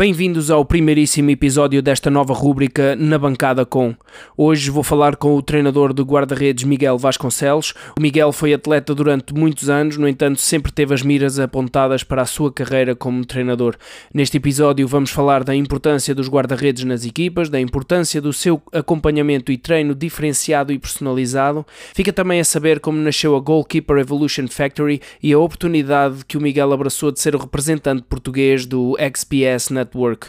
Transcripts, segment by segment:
Bem-vindos ao primeiríssimo episódio desta nova rúbrica Na Bancada Com. Hoje vou falar com o treinador de guarda-redes Miguel Vasconcelos. O Miguel foi atleta durante muitos anos, no entanto, sempre teve as miras apontadas para a sua carreira como treinador. Neste episódio, vamos falar da importância dos guarda-redes nas equipas, da importância do seu acompanhamento e treino diferenciado e personalizado. Fica também a saber como nasceu a Goalkeeper Evolution Factory e a oportunidade que o Miguel abraçou de ser o representante português do XPS Network.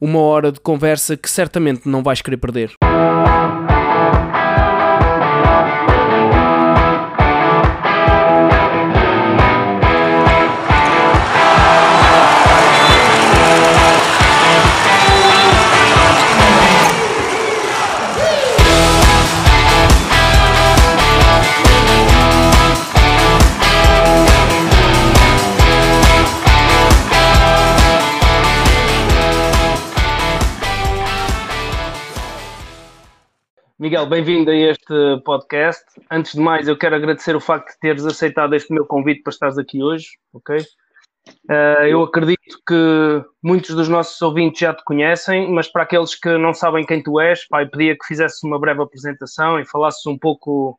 Uma hora de conversa que certamente não vais querer perder. Miguel, bem-vindo a este podcast. Antes de mais, eu quero agradecer o facto de teres aceitado este meu convite para estares aqui hoje, ok? Uh, eu acredito que muitos dos nossos ouvintes já te conhecem, mas para aqueles que não sabem quem tu és, eu pedia que fizesses uma breve apresentação e falasses um pouco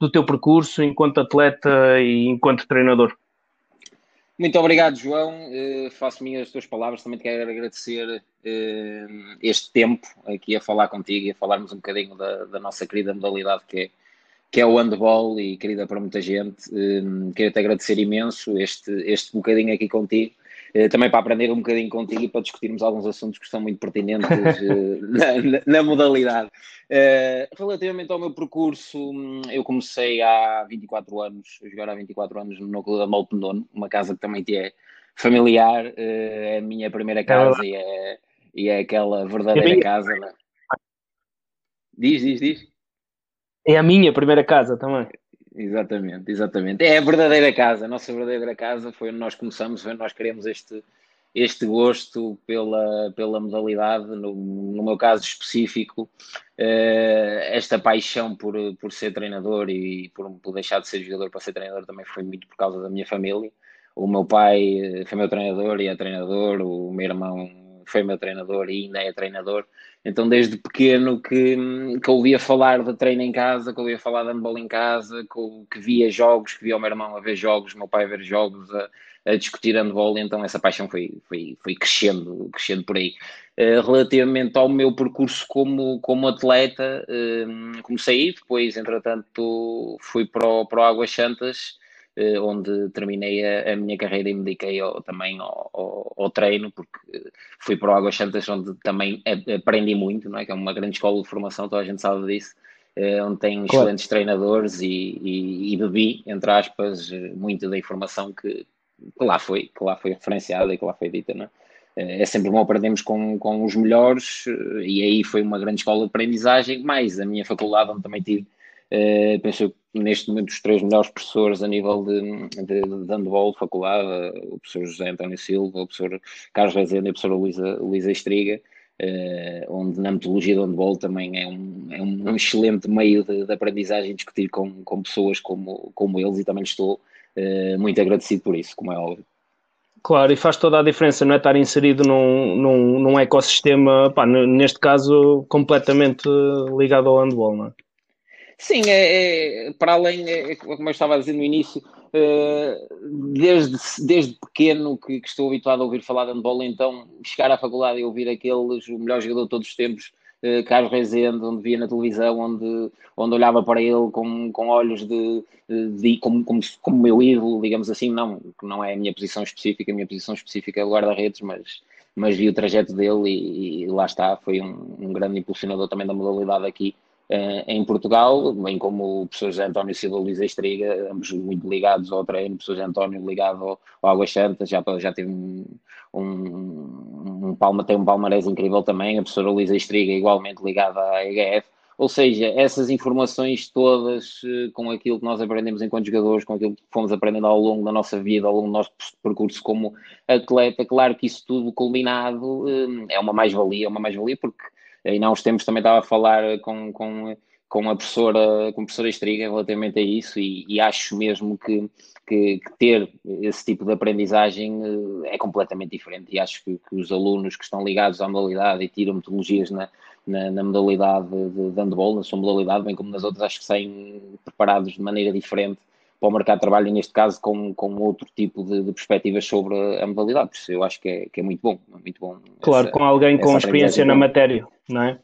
do teu percurso enquanto atleta e enquanto treinador. Muito obrigado, João. Uh, faço minhas as tuas palavras. Também te quero agradecer uh, este tempo aqui a falar contigo e a falarmos um bocadinho da, da nossa querida modalidade que é, que é o handball e querida para muita gente. Uh, quero te agradecer imenso este, este bocadinho aqui contigo. Eh, também para aprender um bocadinho contigo e para discutirmos alguns assuntos que são muito pertinentes eh, na, na, na, modalidade. Uh, relativamente ao meu percurso, eu comecei há 24 anos, a jogar há 24 anos no núcleo da Malpendono, uma casa que também te é familiar, é a minha primeira casa e, é, e é aquela verdadeira é casa. Né? Diz, diz, diz. É a minha primeira casa também. Exatamente, exatamente. É a verdadeira casa, a nossa verdadeira casa foi onde nós começamos, onde nós queremos este, este gosto pela, pela modalidade, no, no meu caso específico, uh, esta paixão por, por ser treinador e por, por deixar de ser jogador para ser treinador também foi muito por causa da minha família. O meu pai eh, foi meu treinador e é treinador, o meu irmão foi meu treinador e ainda é treinador. Então, desde pequeno que, que ouvia falar de treino em casa, que ouvia falar de handball em casa, que, que via jogos, que via o meu irmão a ver jogos, o meu pai a ver jogos, a, a discutir handball, então essa paixão foi, foi, foi crescendo, crescendo por aí. Uh, relativamente ao meu percurso como, como atleta, uh, comecei depois, entretanto, fui para o, para o Águas Santas, eh, onde terminei a, a, minha carreira e me dediquei ao, também ao, ao, ao, treino, porque fui para o Águas Santas, onde também aprendi muito, não é? que é uma grande escola de formação, toda a gente sabe disso, eh, onde tem claro. excelentes treinadores e, e, e, bebi, entre aspas, muito da informação que, que, lá foi, que lá foi referenciada e que lá foi dita. Não é? Eh, é sempre bom aprendermos com, com os melhores e aí foi uma grande escola de aprendizagem, mais a minha faculdade, onde também tive Uh, penso neste momento os três melhores professores a nível de, de, de handball de faculdade, o professor José António Silva, o professor Carlos Rezende e a professora Luísa, Luísa Estriga, uh, onde na metodologia do handball também é um, é um excelente meio de, de, aprendizagem discutir com, com pessoas como, como eles e também estou uh, muito agradecido por isso, como é óbvio. Claro, e faz toda a diferença, não é? Estar inserido num, num, num ecossistema, pá, neste caso, completamente ligado ao handball, não é? Sim, é, é para além, é, é, como eu estava a dizer no início, é, desde, desde pequeno que, que, estou habituado a ouvir falar de handball, então chegar à faculdade e ouvir aqueles, o melhor jogador de todos os tempos, uh, Carlos Rezende, onde via na televisão, onde, onde olhava para ele com, com olhos de, de como, como, como meu ídolo, digamos assim, não, não é a minha posição específica, a minha posição específica é guarda-redes, mas, mas vi o trajeto dele e, e lá está, foi um, um grande impulsionador também da modalidade aqui em Portugal, bem como o professor José António Silva Luís Estriga, ambos muito ligados ao treino, o professor José António ligado ao, ao Águas Santas, já, já teve um, um, um, palma, tem um palmarés incrível também, a professora Luísa Estriga igualmente ligada à EGF, ou seja, essas informações todas eh, com aquilo que nós aprendemos enquanto jogadores, com aquilo que fomos aprendendo ao longo da nossa vida, ao longo do nosso percurso como atleta, claro que isso tudo culminado eh, é uma mais-valia, é uma mais-valia porque Ainda há uns tempos também estava a falar com, com, com a professora, com a professora Estriga relativamente a isso e, e acho mesmo que, que, que, ter esse tipo de aprendizagem é completamente diferente. E acho que, que, os alunos que estão ligados à modalidade e tiram metodologias na, na, na modalidade de, de handball, na sua modalidade, bem como nas outras, acho que saem preparados de maneira diferente para o mercado de trabalho, neste caso com, com outro tipo de, de perspectivas sobre a modalidade. Por isso eu acho que é, que é muito bom. Muito bom claro, essa, com alguém com experiência na matéria, não é?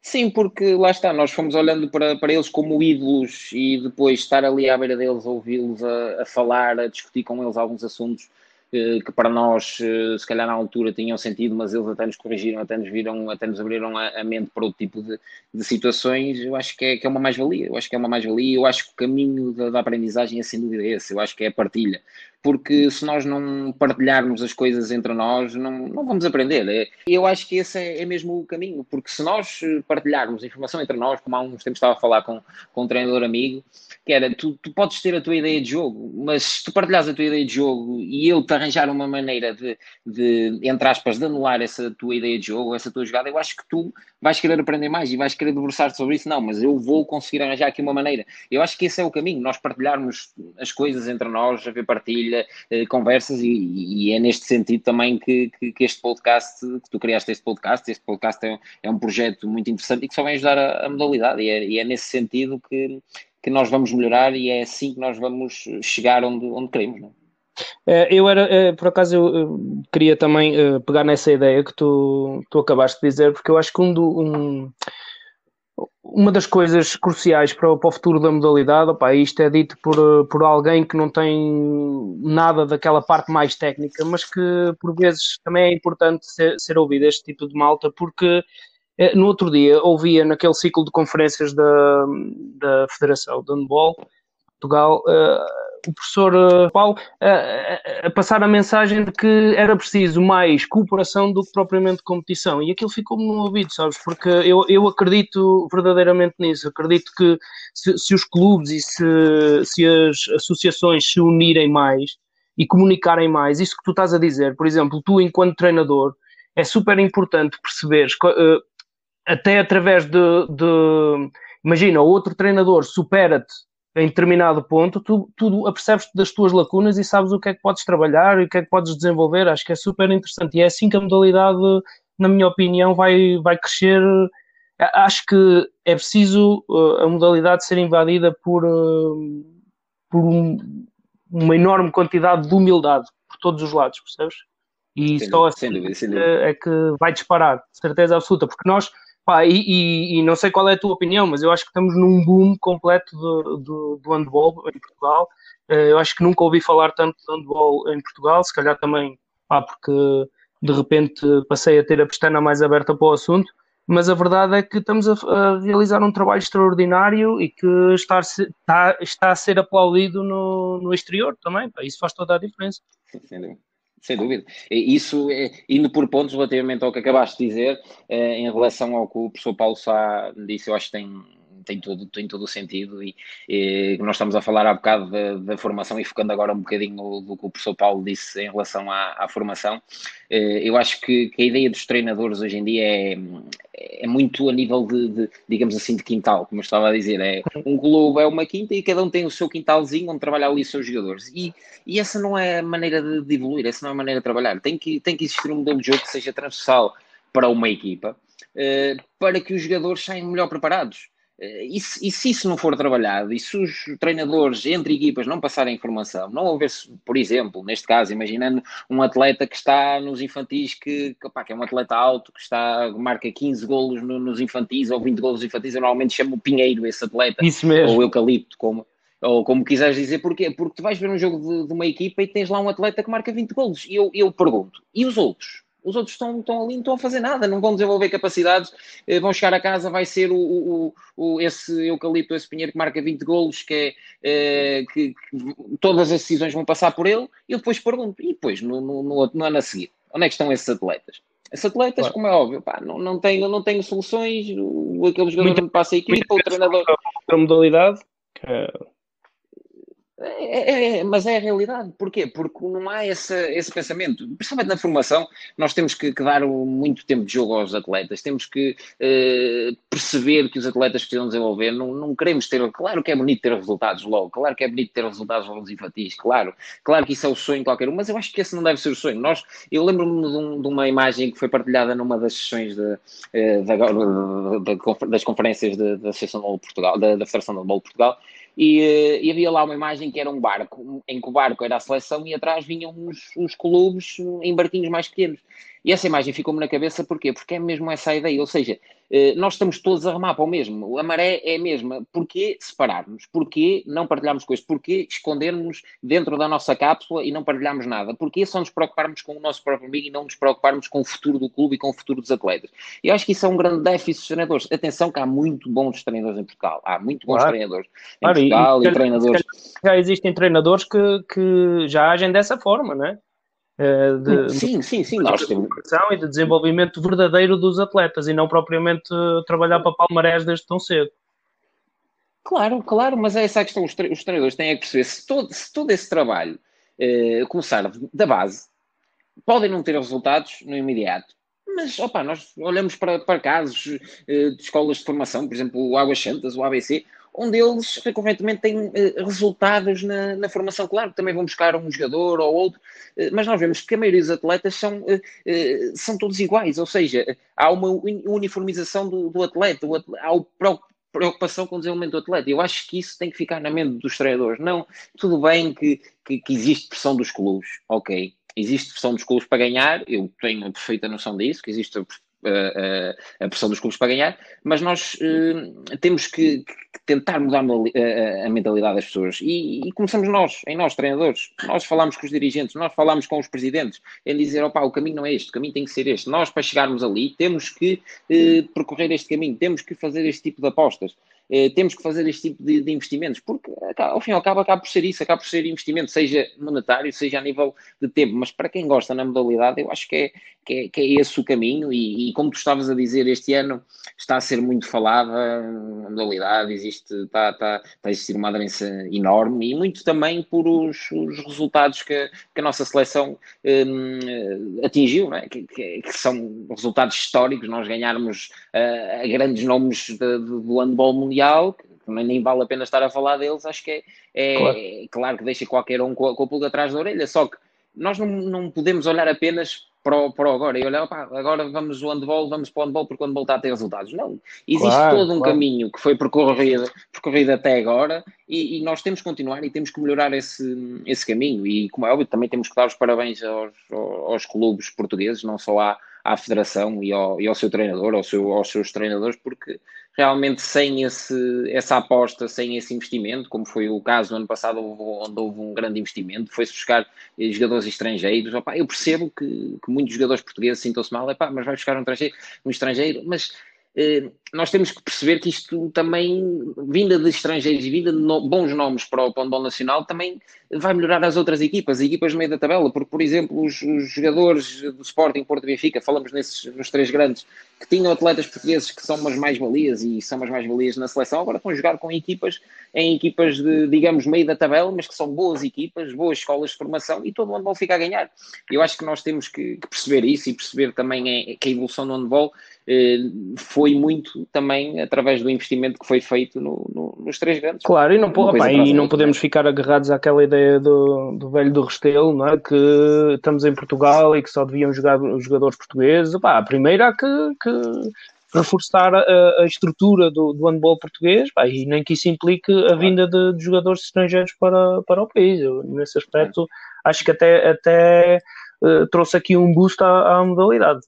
Sim, porque lá está, nós fomos olhando para, para eles como ídolos e depois estar ali à beira deles, ouvi-los a, a falar, a discutir com eles alguns assuntos que para nós, eh, se calhar na altura, tinham sentido, mas eles até nos corrigiram, até nos viram, até nos abriram a, mente para outro tipo de, de situações, eu acho que é, que é uma mais-valia. Eu acho que é uma mais-valia. Eu acho que o caminho da, da, aprendizagem é sem dúvida esse. Eu acho que é a partilha. Porque se nós não partilharmos as coisas entre nós, não, não vamos aprender. É, eu acho que esse é, é, mesmo o caminho. Porque se nós partilharmos informação entre nós, como há uns tempos estava a falar com, com um treinador amigo, que era, tu, tu podes ter a tua ideia de jogo, mas se tu partilhares a tua ideia de jogo e eu te arranjar uma maneira de, de, entre aspas, de anular essa tua ideia de jogo, essa tua jogada, eu acho que tu vais querer aprender mais e vais querer debruçar-te sobre isso. Não, mas eu vou conseguir arranjar aqui uma maneira. Eu acho que esse é o caminho, nós partilharmos as coisas entre nós, haver partilha, eh, conversas, e, e, é neste sentido também que, que, que, este podcast, que tu criaste este podcast, este podcast é, é um projeto muito interessante e que só vem ajudar a, a modalidade, e é, e é nesse sentido que que nós vamos melhorar e é assim que nós vamos chegar onde, onde queremos. Não é? É, eu era, é, por acaso, eu queria também é, pegar nessa ideia que tu, tu acabaste de dizer, porque eu acho que um, do, um uma das coisas cruciais para o, para o futuro da modalidade, opa, isto é dito por, por alguém que não tem nada daquela parte mais técnica, mas que por vezes também é importante ser, ser ouvido este tipo de malta, porque no outro dia ouvia naquele ciclo de conferências da, da Federação de Handball Portugal o professor uh, Paulo a, a, passar a mensagem de que era preciso mais cooperação do que propriamente competição. E aquilo ficou-me no ouvido, sabes? Porque eu, eu acredito verdadeiramente nisso. Acredito que se, se os clubes e se, se as associações se unirem mais e comunicarem mais, isso que tu estás a dizer, por exemplo, tu enquanto treinador, é super importante perceberes, uh, até através de, de imagina, outro treinador supera-te em determinado ponto, tu, tu apercebes-te das tuas lacunas e sabes o que é que podes trabalhar e o que é que podes desenvolver. Acho que é super interessante. E é assim que a modalidade, na minha opinião, vai, vai crescer. Acho que é preciso uh, a modalidade ser invadida por, por um, uma enorme quantidade de humildade por todos os lados, percebes? E sem só assim dúvida, é que vai disparar, certeza absoluta, porque nós Pá, e, e, e, não sei qual é a tua opinião, mas eu acho que estamos num boom completo do, do, do handball em Portugal. Eh, eu acho que nunca ouvi falar tanto de handball em Portugal, se calhar também pá, porque de repente passei a ter a pestana mais aberta para o assunto, mas a verdade é que estamos a, a realizar um trabalho extraordinário e que está, está, está a ser aplaudido no, no exterior também. Pá, isso faz toda a diferença. Sim, sem dúvida. Isso, é, indo por pontos relativamente ao que acabaste de dizer, eh, em relação ao que o professor Paulo Sá disse, eu acho que tem, tem, todo, tem todo o sentido e, e nós estamos a falar há bocado da, da, formação e focando agora um bocadinho do que o professor Paulo disse em relação à, à formação. Eh, eu acho que, que, a ideia dos treinadores hoje em dia é, é muito a nível de, de, digamos assim, de quintal, como eu estava a dizer. É, um clube é uma quinta e cada um tem o seu quintalzinho onde trabalha ali os seus jogadores. E, e essa não é a maneira de, de, evoluir, essa não é a maneira de trabalhar. Tem que, tem que existir um modelo de jogo que seja transversal para uma equipa, uh, para que os jogadores saiam melhor preparados. Eh, e se, e se, isso não for trabalhado, e se os treinadores entre equipas não passarem informação, não houver, por exemplo, neste caso, imaginando um atleta que está nos infantis, que, que, opa, que é um atleta alto, que está, marca 15 golos no, nos infantis ou 20 golos infantis, eu normalmente chamo o Pinheiro esse atleta, isso mesmo. ou Eucalipto, como, ou como quiseres dizer, porquê? Porque tu vais ver um jogo de, de, uma equipa e tens lá um atleta que marca 20 golos, e eu, eu pergunto, e os outros? Os outros estão, estão ali, não estão a fazer nada, não vão desenvolver capacidades, eh, vão chegar a casa, vai ser o, o, o esse eucalipto, esse pinheiro que marca 20 golos, que, é, é que, que, todas as decisões vão passar por ele, e eu depois pergunto, e depois, no, no, no, no ano a seguir, onde é que estão esses atletas? Esses atletas, claro. como é óbvio, pá, não, não, tenho, não tenho soluções, aquele jogador não passa a equipa, o treinador... Outra modalidade, que É, é, é, mas é a realidade. Porquê? Porque não há esse, esse pensamento. Principalmente na formação, nós temos que, que dar muito tempo de jogo aos atletas, temos que uh, perceber que os atletas precisam desenvolver. Não, não queremos ter. Claro que é bonito ter resultados logo, claro que é bonito ter resultados logo infantis, claro, claro que isso é o sonho de qualquer um, mas eu acho que esse não deve ser o sonho. Nós, eu lembro-me de, um, de, uma imagem que foi partilhada numa das sessões de, uh, de, das conferências da Associação de Portugal, da, Federação de Bolo de Portugal e, e, havia lá uma imagem que era um barco, em que o barco era a seleção e atrás vinham os, os clubes em barquinhos mais pequenos. E essa imagem ficou-me na cabeça porquê? Porque é mesmo essa a ideia, ou seja, eh, nós estamos todos a remar para o mesmo, a maré é a mesma. Porquê separarmos? Porquê não partilharmos coisas? Porquê escondermos dentro da nossa cápsula e não partilharmos nada? Porquê só nos preocuparmos com o nosso próprio amigo e não nos preocuparmos com o futuro do clube e com o futuro dos atletas? E eu acho que isso é um grande déficit dos treinadores. Atenção que há muito bons treinadores em Portugal, há muito bons claro. treinadores em claro, Portugal e, e treinadores... Já existem treinadores que, que já agem dessa forma, não é? Eh, de, sim, sim, sim, nós temos. E de desenvolvimento verdadeiro dos atletas e não propriamente trabalhar para palmarés desde tão cedo. Claro, claro, mas é essa a questão. Os, os treinadores têm que perceber se todo, se todo esse trabalho eh, começar da base, podem não ter resultados no imediato, mas, opa, nós olhamos para, para casos eh, de escolas de formação, por exemplo, o Águas Santas, o ABC, onde eles recorrentemente têm eh, resultados na, na, formação. Claro que também vão buscar um jogador ou outro, eh, mas nós vemos que a maioria dos atletas são, eh, são todos iguais, ou seja, há uma uniformização do, do atleta, o atleta há o preocupação com o desenvolvimento do atleta. Eu acho que isso tem que ficar na mente dos treinadores. Não, tudo bem que, que, que existe pressão dos clubes, ok. Existe pressão dos clubes para ganhar, eu tenho a perfeita noção disso, que existe a a, pressão dos clubes para ganhar, mas nós uh, temos que, que, tentar mudar a, a, mentalidade das pessoas. E, e, começamos nós, em nós, treinadores. Nós falamos com os dirigentes, nós falamos com os presidentes, em dizer, opa, o caminho não é este, o caminho tem que ser este. Nós, para chegarmos ali, temos que uh, percorrer este caminho, temos que fazer este tipo de apostas. Eh, temos que fazer este tipo de, de, investimentos, porque ao fim e ao cabo acaba por ser isso, acaba por ser investimento, seja monetário, seja a nível de tempo, mas para quem gosta na modalidade, eu acho que é, que é, que é esse o caminho, e, e, como tu estavas a dizer, este ano está a ser muito falada a modalidade, existe, está, está, está a existir uma aderência enorme, e muito também por os, os resultados que, que, a nossa seleção um, atingiu, é? que, que, são resultados históricos, nós ganharmos uh, grandes nomes de, de, do handball mundial, mundial, que nem vale a pena estar a falar deles, acho que é, é claro. claro. que deixa qualquer um com, com o pulga atrás da orelha, só que nós não, não podemos olhar apenas para o, para o agora e olhar, opa, agora vamos o handball, vamos para o handball porque o handball está a ter resultados. Não, existe claro, todo um claro. caminho que foi percorrido, percorrido até agora e, e, nós temos que continuar e temos que melhorar esse, esse caminho e como é óbvio também temos que dar os parabéns aos, aos clubes portugueses, não só à, à federação e ao, e ao seu treinador, ao seu, aos seus treinadores, porque realmente sem esse, essa aposta, sem esse investimento, como foi o caso no ano passado, onde houve um grande investimento, foi-se buscar jogadores estrangeiros. Opa, eu percebo que, que muitos jogadores portugueses sintam-se mal, epá, mas vai buscar um estrangeiro, um estrangeiro mas eh, nós temos que perceber que isto também, vinda de estrangeiros e vinda de no, bons nomes para o handball nacional, também vai melhorar as outras equipas, as equipas no meio da tabela, porque, por exemplo, os, os jogadores do Sporting, Porto Benfica, falamos nesses, nos três grandes, que tinham atletas portugueses que são umas mais-valias e são umas mais-valias na seleção, agora estão a jogar com equipas, em equipas de, digamos, meio da tabela, mas que são boas equipas, boas escolas de formação e todo o handball fica a ganhar. Eu acho que nós temos que, que perceber isso e perceber também é, que a evolução do handball eh, foi muito também através do investimento que foi feito no, no, nos três grandes. Claro, e não, opa, e não podemos ficar agarrados àquela ideia do, do velho do Restelo, não é? que estamos em Portugal e que só deviam jogar os jogadores portugueses. Opa, a primeira há que, que reforçar a, a, estrutura do, do handball português pá, e nem que isso implique a vinda de, de, jogadores estrangeiros para, para o país. Eu, nesse aspecto, acho que até, até uh, trouxe aqui um boost à, à modalidade.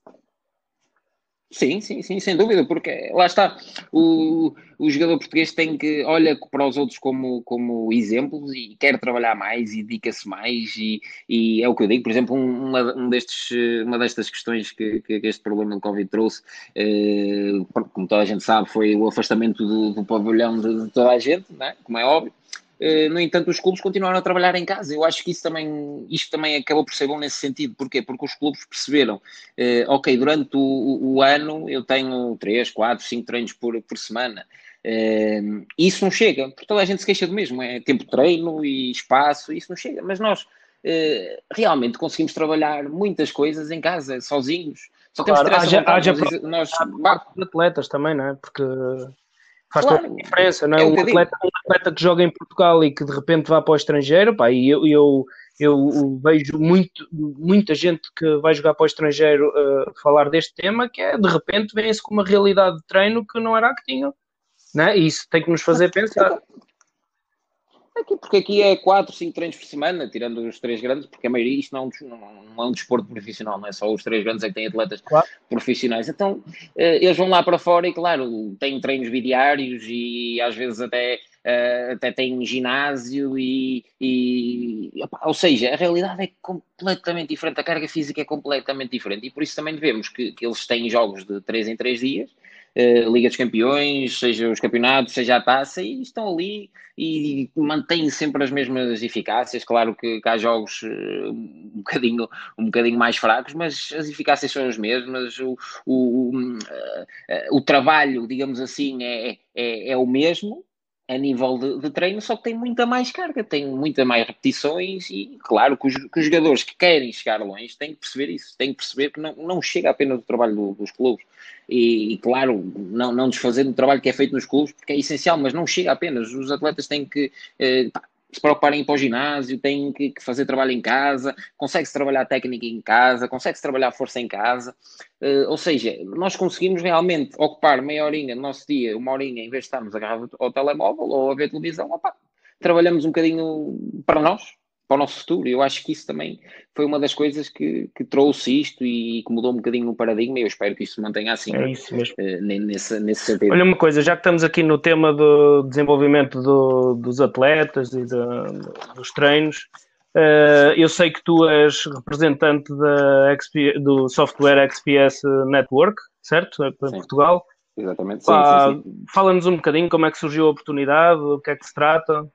Sim, sim, sim, sem dúvida, porque lá está, o, o jogador português tem que, olha para os outros como, como exemplos e quer trabalhar mais e dedica-se mais e, e, é o que eu digo, por exemplo, uma, um destes, uma destas questões que, que este problema do Covid trouxe, eh, como toda a gente sabe, foi o afastamento do, do pavilhão de, de toda a gente, né? como é óbvio, no entanto, os clubes continuaram a trabalhar em casa. Eu acho que isso também, isto também acabou por ser bom nesse sentido. Porquê? Porque os clubes perceberam, eh, ok, durante o, o, ano eu tenho 3, 4, 5 treinos por, por semana. Uh, isso não chega, porque toda a gente se queixa do mesmo, é tempo de treino e espaço, isso não chega, mas nós uh, realmente conseguimos trabalhar muitas coisas em casa, sozinhos. Só temos claro, haja, haja nós, nós atletas também, não é? Porque faz claro, toda a diferença, não é? é um, atleta, um atleta que joga em Portugal e que de repente vá para o estrangeiro, pá, e eu, eu eu vejo muito, muita gente que vai jogar para o estrangeiro uh, falar deste tema, que é de repente vem-se com uma realidade de treino que não era a que tinham. Né? E isso tem que nos fazer pensar. Aqui, porque aqui é 4, 5 treinos por semana, tirando os três grandes, porque a maioria isto não, é não é um desporto profissional, não é só os três grandes é que têm atletas claro. profissionais. Então eh, eles vão lá para fora e, claro, têm treinos bidiários e às vezes até, eh, até têm ginásio e. e opa, ou seja, a realidade é completamente diferente, a carga física é completamente diferente e por isso também devemos que, que eles têm jogos de 3 em 3 dias uh, Liga dos Campeões, seja os campeonatos, seja a taça, e estão ali e mantêm sempre as mesmas eficácias. Claro que, que há jogos uh, um, bocadinho, um bocadinho mais fracos, mas as eficácias são as mesmas. O, o, o, uh, o trabalho, digamos assim, é, é, é o mesmo a nível de, de, treino, só que tem muita mais carga, tem muita mais repetições e claro que os, que os, jogadores que querem chegar longe têm que perceber isso, têm que perceber que não, não chega apenas do trabalho do, dos clubes. E, e, claro, não, não desfazendo o trabalho que é feito nos clubes porque é essencial, mas não chega apenas, os atletas têm que eh, se preocuparem em ir para o ginásio, têm que, que fazer trabalho em casa, consegue-se trabalhar técnica em casa, consegue-se trabalhar força em casa. Uh, ou seja, nós conseguimos realmente ocupar meia horinha do nosso dia, uma horinha, em vez de estarmos agarrados ao telemóvel ou a ver televisão, opa, trabalhamos um bocadinho para nós, para o nosso futuro. Eu acho que isso também foi uma das coisas que, que trouxe isto e que mudou um bocadinho o paradigma e eu espero que isto se mantenha assim é isso mesmo. Uh, nesse, nesse sentido. Olha uma coisa, já que estamos aqui no tema do desenvolvimento do, dos atletas e de, dos treinos, uh, eu sei que tu és representante da XP, do software XPS Network, certo? Portugal. Exatamente. Sim, sim, sim. Fala-nos um bocadinho como é que surgiu a oportunidade, o que é que se trata.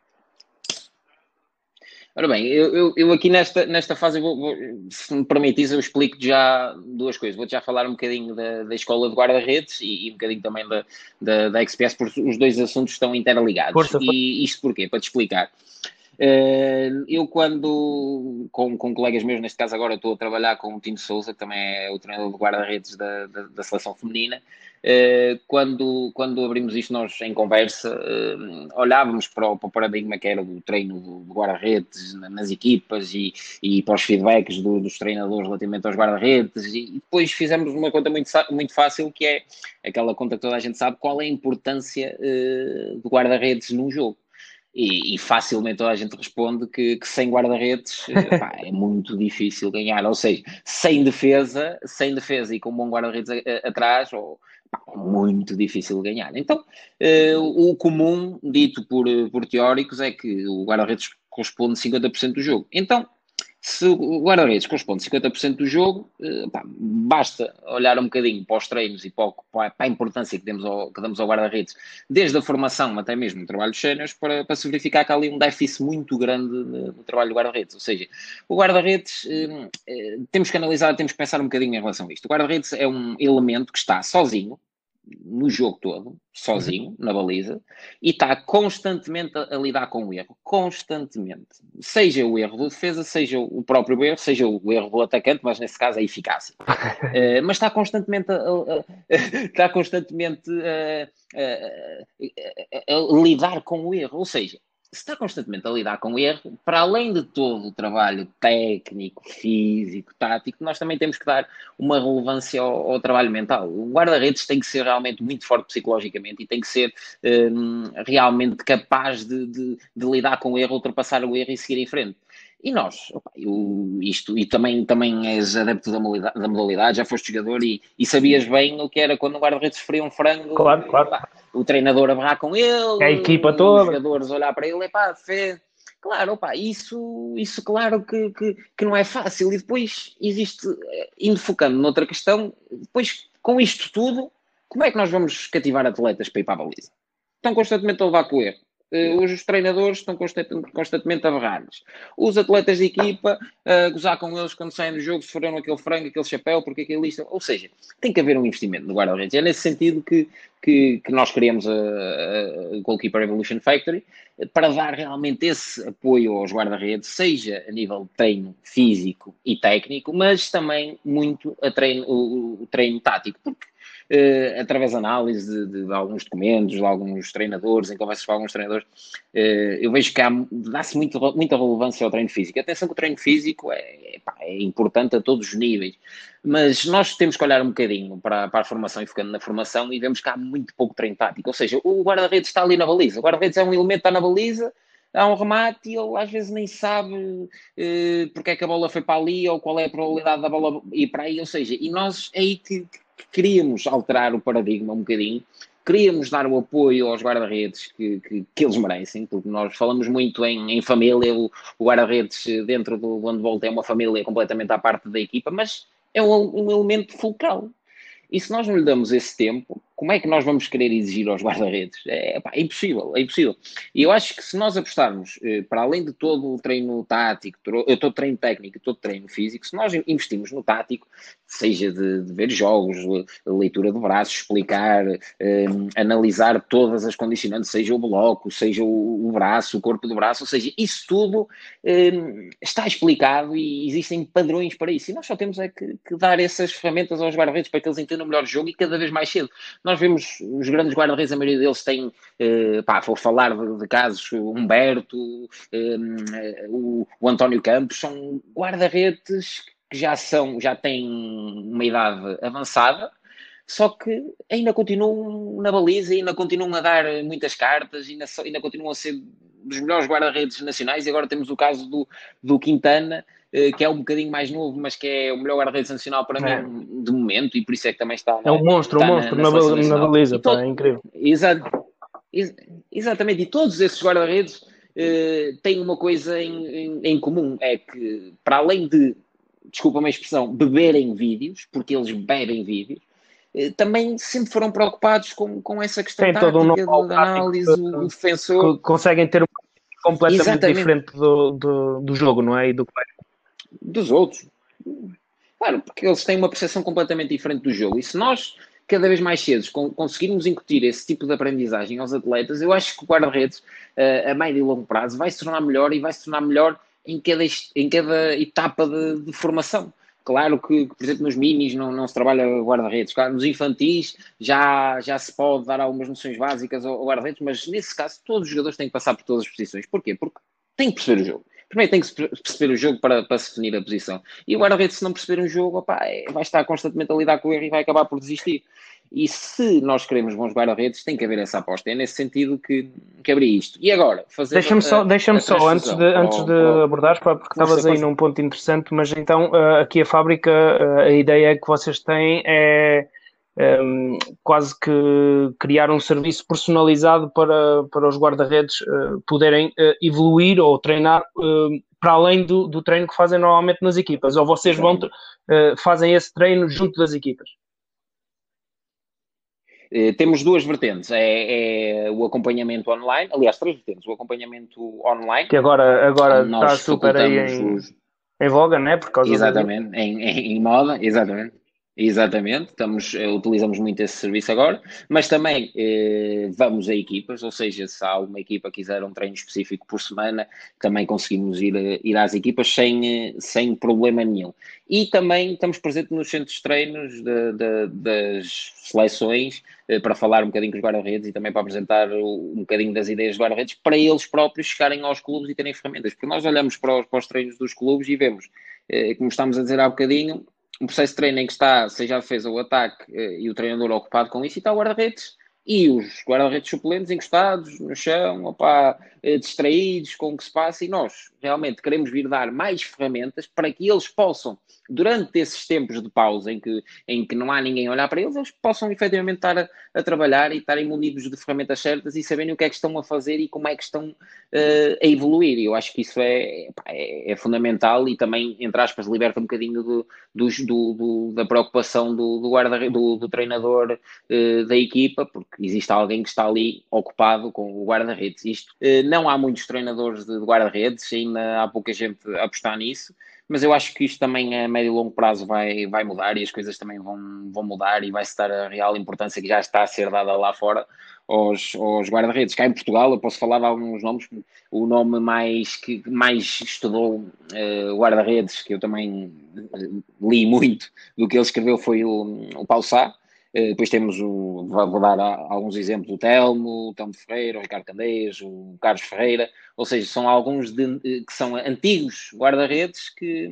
Ora bem, eu, eu, eu, aqui nesta, nesta fase, vou, vou, se me permitis, eu explico já duas coisas. Vou-te já falar um bocadinho da, da escola de guarda-redes e, e, um bocadinho também da, da, da XPS, porque os dois assuntos estão interligados. Força, e isto porquê? Para te explicar. Uh, eu quando, com, com colegas meus, neste caso agora estou a trabalhar com o Tino Souza, que também é o treinador de guarda-redes da, da, da, seleção feminina, eh, quando, quando abrimos isto nós em conversa, uh, olhávamos para o, para o, paradigma que era do treino do, guarda-redes nas equipas e, e para os feedbacks do, dos treinadores relativamente aos guarda-redes e, depois fizemos uma conta muito, muito fácil que é aquela conta que toda a gente sabe qual é a importância uh, do guarda-redes num jogo. E, e, facilmente toda a gente responde que, que sem guarda-redes é muito difícil ganhar. Ou seja, sem defesa, sem defesa e com um bom guarda-redes atrás, ou muito difícil ganhar. Então, uh, o comum, dito por, por teóricos, é que o guarda-redes corresponde 50% do jogo. Então, se o guarda-redes corresponde 50% do jogo, uh, pá, basta olhar um bocadinho para os treinos e para, para a importância que, demos ao, que damos ao guarda-redes, desde a formação até mesmo no trabalho de séniores, para, para se verificar que há ali um déficit muito grande no, trabalho do guarda-redes. Ou seja, o guarda-redes, uh, temos que analisar, temos que pensar um bocadinho em relação a isto. O guarda-redes é um elemento que está sozinho, no jogo todo, sozinho, na baliza, e está constantemente a, a, lidar com o erro. Constantemente. Seja o erro do defesa, seja o próprio erro, seja o erro do atacante, mas nesse caso a eficácia. uh, mas está constantemente a, a, está constantemente a lidar com o erro. Ou seja, se está constantemente a lidar com erro, para além de todo o trabalho técnico, físico, tático, nós também temos que dar uma relevância ao, ao trabalho mental. O guarda-redes tem que ser realmente muito forte psicologicamente e tem que ser um, realmente capaz de, de, de lidar com o erro, ultrapassar o erro e seguir em frente. E nós, opa, eu, isto, e também, também és adepto da modalidade, da modalidade já foste jogador e, e sabias bem o que era quando o guarda-redes sofria um frango. Claro, claro. O treinador a barrar com ele, a equipa toda, os jogadores olhar para ele, epá, fez. Claro, opa, isso, isso claro que, que, que não é fácil. E depois existe, eh, indo focando noutra questão, depois com isto tudo, como é que nós vamos cativar atletas para ir para a baliza? Estão constantemente a levar com o erro. Uh, os treinadores estão constantemente a berrar-lhes. Os atletas de equipa, uh, gozar com eles quando saem do jogo, se foram aquele frango, aquele chapéu, porque aquele lista. Ou seja, tem que haver um investimento no guarda-redes. É nesse sentido que, que, que nós criamos a, a, Goalkeeper Evolution Factory para dar realmente esse apoio aos guarda-redes, seja a nível de treino físico e técnico, mas também muito a treino, o, o treino tático, porque uh, através da análise de, de, alguns documentos, de alguns treinadores, em conversas com alguns treinadores, uh, eu vejo que dá-se muita relevância ao treino físico. Atenção que o treino físico é, é, pá, é, importante a todos os níveis, mas nós temos que olhar um bocadinho para, para a formação e ficando na formação e vemos que há muito pouco treino tático. Ou seja, o guarda-redes está ali na baliza, o guarda-redes é um elemento que está na baliza há um remate e ele às vezes nem sabe uh, porque é que a bola foi para ali ou qual é a probabilidade da bola ir para aí, ou seja, e nós é aí que, que queríamos alterar o paradigma um bocadinho, queríamos dar o apoio aos guarda-redes que, que, que, eles merecem, porque nós falamos muito em, em família, o, o guarda-redes dentro do handball é uma família completamente à parte da equipa, mas é um, um elemento fulcral. E se nós não lhe damos esse tempo, como é que nós vamos querer exigir aos guarda-redes? É, é, impossível, é impossível. E eu acho que se nós apostarmos, eh, para além de todo o treino tático, eh, todo o treino técnico e todo o treino físico, se nós investimos no tático, seja de, de ver jogos, leitura de braços, explicar, eh, analisar todas as condicionantes, seja o bloco, seja o, o, braço, o corpo do braço, ou seja, isso tudo eh, está explicado e existem padrões para isso. E nós só temos é que, que dar essas ferramentas aos guarda-redes para que eles entendam melhor o jogo e cada vez mais cedo. Nós vemos os grandes guarda-redes, a maioria deles têm, eh, pá, vou falar de, casos, o Humberto, eh, o, o António Campos, são guarda-redes que já são, já têm uma idade avançada, só que ainda continuam na baliza, ainda continuam a dar muitas cartas, ainda, ainda continuam a ser dos melhores guarda-redes nacionais, e agora temos o caso do, do Quintana, que é um bocadinho mais novo, mas que é o melhor guarda-redes nacional para é. mim de momento, e por isso é que também está. É um monstro, um monstro na, na, na, na baliza, todo, é incrível. Exa ex exatamente, e todos esses guarda-redes uh, têm uma coisa em, em, em, comum: é que, para além de, desculpa a expressão, beberem vídeos, porque eles bebem vídeos. Uh, também sempre foram preocupados com, com essa questão Tem todo um de análise, o defensor. Conseguem ter um completamente Exatamente. diferente do, do, do jogo, não é? E do que dos outros. Claro, porque eles têm uma percepção completamente diferente do jogo. E se nós, cada vez mais cedo, conseguirmos incutir esse tipo de aprendizagem aos atletas, eu acho que o guarda-redes, eh, a médio e longo prazo, vai se tornar melhor e vai se tornar melhor em cada, em cada etapa de, de formação. Claro que, por exemplo, nos minis não, não se trabalha guarda-redes. Claro, nos infantis já, já se pode dar algumas noções básicas ao guarda-redes, mas nesse caso todos os jogadores têm que passar por todas as posições. Porquê? Porque têm que perceber o jogo primeiro tem que perceber o jogo para, para se definir a posição. E o guarda-redes, se não perceber um jogo, opa, é, vai estar constantemente a lidar com o erro e vai acabar por desistir. E se nós queremos bons guarda-redes, tem que haver essa aposta. É nesse sentido que, que abri isto. E agora, fazer. Deixa-me só, deixa só antes de, antes de abordares, porque estavas aí num ponto interessante, mas então uh, aqui a fábrica, uh, a ideia que vocês têm é um, quase que criar um serviço personalizado para, para os guarda-redes uh, poderem uh, evoluir ou treinar uh, para além do, do, treino que fazem normalmente nas equipas, ou vocês vão fazem esse treino junto das equipas? Temos duas vertentes, é, é, o acompanhamento online, aliás, três vertentes, o acompanhamento online. Que agora, agora está super aí em, os... em voga, né? Por causa exatamente, em, em, em moda, exatamente. Exatamente, estamos, eh, utilizamos muito esse serviço agora, mas também eh, vamos a equipas, ou seja, se há uma equipa que quiser um treino específico por semana, também conseguimos ir, eh, ir às equipas sem, eh, sem problema nenhum. E também estamos presentes nos centros de treinos de, de, das seleções eh, para falar um bocadinho com os guarda-redes e também para apresentar um bocadinho das ideias dos guarda-redes para eles próprios chegarem aos clubes e terem ferramentas, porque nós olhamos para os, para os treinos dos clubes e vemos, eh, como estamos a dizer há bocadinho, um processo de treino em que está, seja a defesa ou o ataque, eh, e o treinador ocupado com isso, e está o guarda-redes e os guarda-redes suplentes encostados no chão, opa, eh, distraídos com o que se passa, e nós realmente queremos vir dar mais ferramentas para que eles possam, durante esses tempos de pausa em que, em que não há ninguém a olhar para eles, eles possam efetivamente estar a, a trabalhar e estarem munidos de ferramentas certas e saberem o que é que estão a fazer e como é que estão uh, a evoluir. E eu acho que isso é, é, é, fundamental e também, entre aspas, liberta um bocadinho do, do, do da preocupação do, do, guarda, do, do treinador uh, da equipa, porque existe alguém que está ali ocupado com o guarda-redes. Isto uh, não há muitos treinadores de, de guarda-redes, ainda há pouca gente a apostar nisso mas eu acho que isto também a médio e longo prazo vai, vai mudar e as coisas também vão, vão mudar e vai se dar a real importância que já está a ser dada lá fora aos, aos guarda-redes. Cá em Portugal, eu posso falar de alguns nomes, o nome mais que mais estudou uh, guarda-redes, que eu também li muito do que ele escreveu, foi o, o Paulo Sá, eh, depois temos o, vou dar alguns exemplos, o Telmo, o Telmo Ferreira, o Ricardo Candeias, o Carlos Ferreira, ou seja, são alguns de, eh, que são antigos guarda-redes que,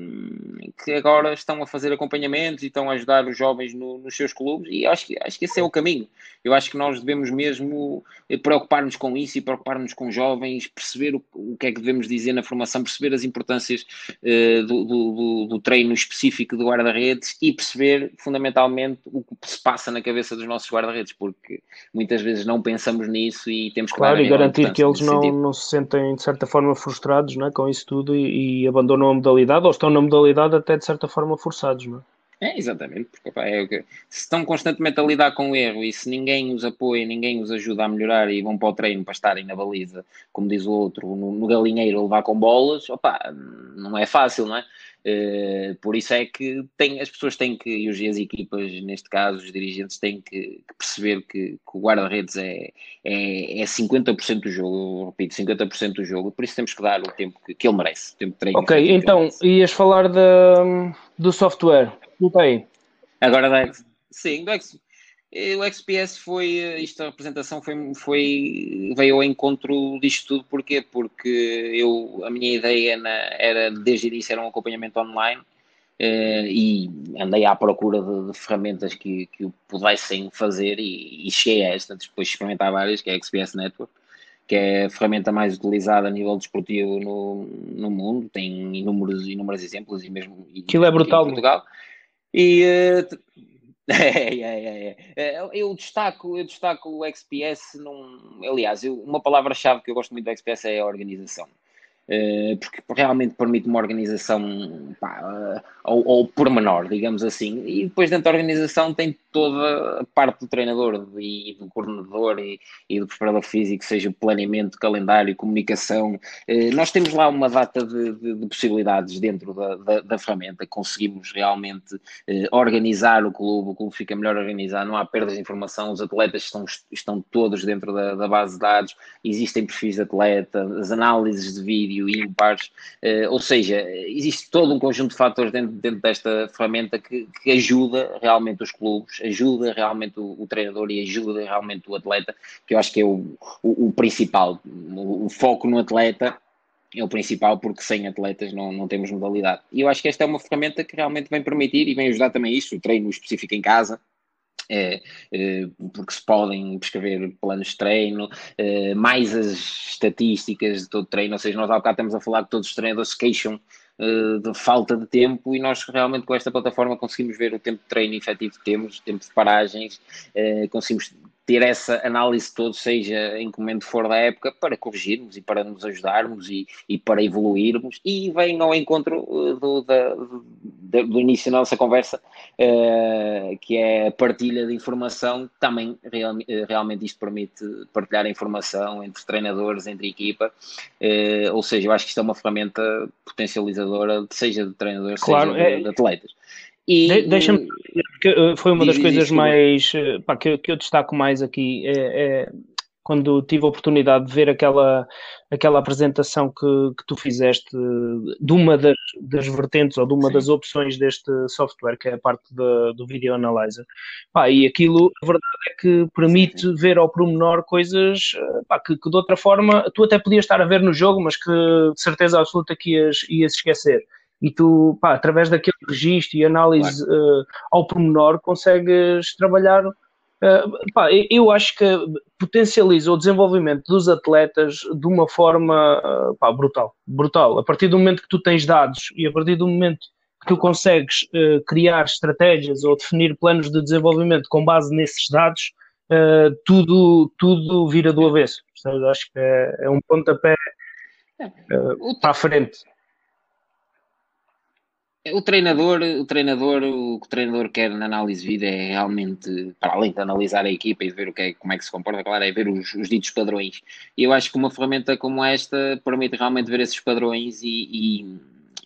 que agora estão a fazer acompanhamentos e estão a ajudar os jovens no, nos seus clubes e acho que, acho que esse é o caminho. Eu acho que nós devemos mesmo eh, preocupar-nos com isso e preocupar-nos com jovens, perceber o, o, que é que devemos dizer na formação, perceber as importâncias uh, do, do, do treino específico do guarda-redes e perceber fundamentalmente o que se passa passa na cabeça dos nossos guarda-redes, porque muitas vezes não pensamos nisso e temos que Claro, e garantir que eles não, não se sentem de certa forma frustrados não é, com isso tudo e, e, abandonam a modalidade ou estão na modalidade até de certa forma forçados, não é? É, exatamente, porque opa, é, se estão constantemente a lidar com o erro e se ninguém os apoia, ninguém os ajuda a melhorar e vão para o treino para estarem na baliza, como diz o outro, no, no galinheiro a levar com bolas, opa, não é fácil, não é? Uh, por isso é que tem, as pessoas têm que, e as equipas, neste caso, os dirigentes, têm que, que perceber que, que o guarda-redes é, é, é 50% do jogo, eu repito, 50% do jogo, por isso temos que dar o tempo que, que ele merece, o tempo de treino. Ok, então, ias falar de, do software, não tem? Agora, da, sim, do X, o XPS foi, esta representação foi, foi, veio ao encontro disto tudo, porquê? Porque eu, a minha ideia na, era, desde o início, era um acompanhamento online eh, e andei à procura de, de, ferramentas que, que o pudessem fazer e, e cheguei a esta, depois de experimentar várias, que é a XPS Network, que é a ferramenta mais utilizada a nível desportivo no, no mundo, tem inúmeros, inúmeros exemplos e mesmo Aquilo é brutal. em Portugal. E uh, É, é, é, é, Eu destaco, eu destaco o XPS num. Aliás, eu, uma palavra-chave que eu gosto muito do XPS é a organização. Eh, porque realmente permite uma organização pá, ao, ao pormenor, digamos assim. E depois dentro da organização tem toda a parte do treinador e do coordenador e, e do preparador físico, seja o planeamento, calendário, comunicação. Eh, nós temos lá uma data de, de, de possibilidades dentro da, da, da, ferramenta, conseguimos realmente eh, organizar o clube, o clube fica melhor organizado, não há perdas de informação, os atletas estão, estão todos dentro da, da base de dados, existem perfis de atleta, as análises de vídeo e impares, uh, ou seja, existe todo um conjunto de fatores dentro, dentro desta ferramenta que, que, ajuda realmente os clubes, ajuda realmente o, o, treinador e ajuda realmente o atleta, que eu acho que é o, o, o principal, o, foco no atleta é o principal, porque sem atletas não, não temos modalidade. E eu acho que esta é uma ferramenta que realmente vem permitir e vem ajudar também isso, o treino específico em casa, é, é, porque se podem prescrever planos de treino, é, mais as estatísticas de todo treino, ou seja, nós há bocado estamos a falar que todos os treinadores se queixam uh, de falta de tempo e nós realmente com esta plataforma conseguimos ver o tempo de treino efetivo que temos, o tempo de paragens, uh, conseguimos ter essa análise toda, seja em que momento for da época, para corrigirmos e para nos ajudarmos e, e para evoluirmos. E vem ao encontro uh, do, do, do, início da nossa conversa, uh, que é a partilha de informação. Também real, uh, realmente isto permite partilhar informação entre treinadores, entre equipa. Uh, ou seja, eu acho que isto é uma ferramenta potencializadora, seja de treinadores, claro, seja de, é... de atletas. E, de, Deixa-me, eh, foi uma das coisas mais eh, pá, que, que, eu destaco mais aqui é, é, quando tive a oportunidade de ver aquela, aquela apresentação que, que tu fizeste de uma das, das vertentes ou de uma Sim. das opções deste software, que é a parte de, do Video Analyzer. Pá, e aquilo, a verdade é que permite Sim. ver ao pormenor coisas eh, pá, que, que de outra forma tu até podias estar a ver no jogo, mas que de certeza absoluta que ias, ias esquecer e tu, pá, através daquele registro e análise claro. uh, ao pormenor, consegues trabalhar Uh, pá, eu acho que potencializa o desenvolvimento dos atletas de uma forma uh, pá, brutal, brutal. A partir do momento que tu tens dados e a partir do momento que tu consegues uh, criar estratégias ou definir planos de desenvolvimento com base nesses dados, tudo, tudo vira do avesso. Acho que é, é um pontapé para a frente. O treinador, o treinador, o que o treinador quer na análise de vida é realmente, para além de analisar a equipa e ver o que é, como é que se comporta, claro, é ver os, os ditos padrões. E eu acho que uma ferramenta como esta permite realmente ver esses padrões e, e,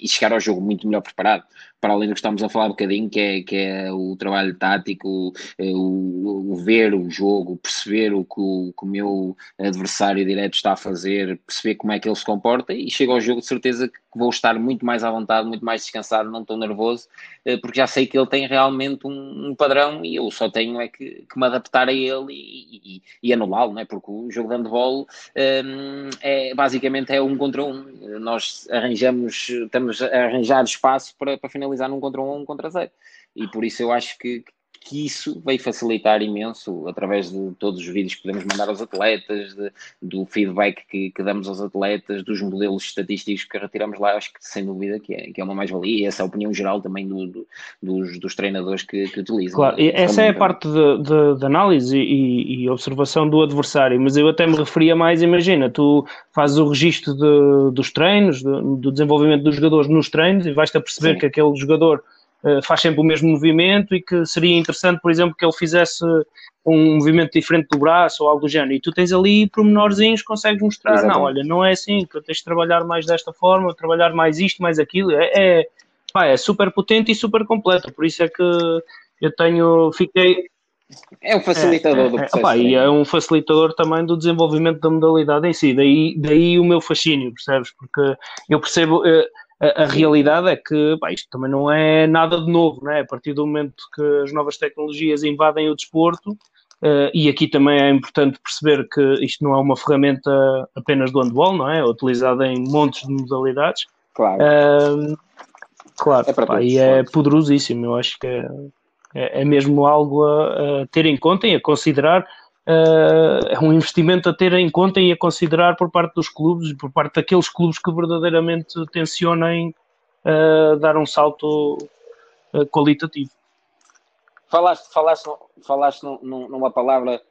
e chegar ao jogo muito melhor preparado para além do que estamos a falar um bocadinho, que é, que é o trabalho tático, é o, o ver o jogo, perceber o que o, que o, meu adversário direto está a fazer, perceber como é que ele se comporta e chego ao jogo de certeza que vou estar muito mais à vontade, muito mais descansado, não estou nervoso, eh, porque já sei que ele tem realmente um, um padrão e eu só tenho é que, que me adaptar a ele e, e, e anulá-lo, não é? porque o jogo de handball um, ehm, é, basicamente é um contra um. Nós arranjamos, estamos a arranjar espaço para, para finalizar finalizar num contra um, um contra zero. E por isso eu acho que, que isso veio facilitar imenso através de todos os vídeos que podemos mandar aos atletas, de, do feedback que, que, damos aos atletas, dos modelos estatísticos que retiramos lá, acho que sem dúvida que é, que é uma mais-valia e essa é a opinião geral também do, do, dos, dos, treinadores que, que utilizam. Claro, essa é a parte de, de, de análise e, e, observação do adversário, mas eu até me referia mais, imagina, tu fazes o registro dos treinos, do desenvolvimento dos jogadores nos treinos e vais-te a perceber Sim. que aquele jogador faz sempre o mesmo movimento e que seria interessante, por exemplo, que ele fizesse um movimento diferente do braço ou algo do género. E tu tens ali pormenorzinhos, consegues mostrar, Exatamente. não, olha, não é assim, tu tens de trabalhar mais desta forma, trabalhar mais isto, mais aquilo. É, é, pá, é super potente e super completo. Por isso é que eu tenho, fiquei, é um facilitador é, do é, processo. Opa, e é um facilitador também do desenvolvimento da modalidade em si. Daí, daí o meu fascínio, percebes? Porque eu percebo, eh, a, a realidade é que pá, isto também não é nada de novo, né? a partir do momento que as novas tecnologias invadem o desporto, uh, e aqui também é importante perceber que isto não é uma ferramenta apenas do handball, não é? É utilizada em montes de modalidades. Claro. Uh, claro, é pá, e é poderosíssimo, eu acho que é, é, mesmo algo a, a ter em conta e a considerar é um investimento a ter em conta e a considerar por parte dos clubes, por parte daqueles clubes que verdadeiramente tencionem uh, dar um salto uh, qualitativo. Falaste, falaste, falaste numa palavra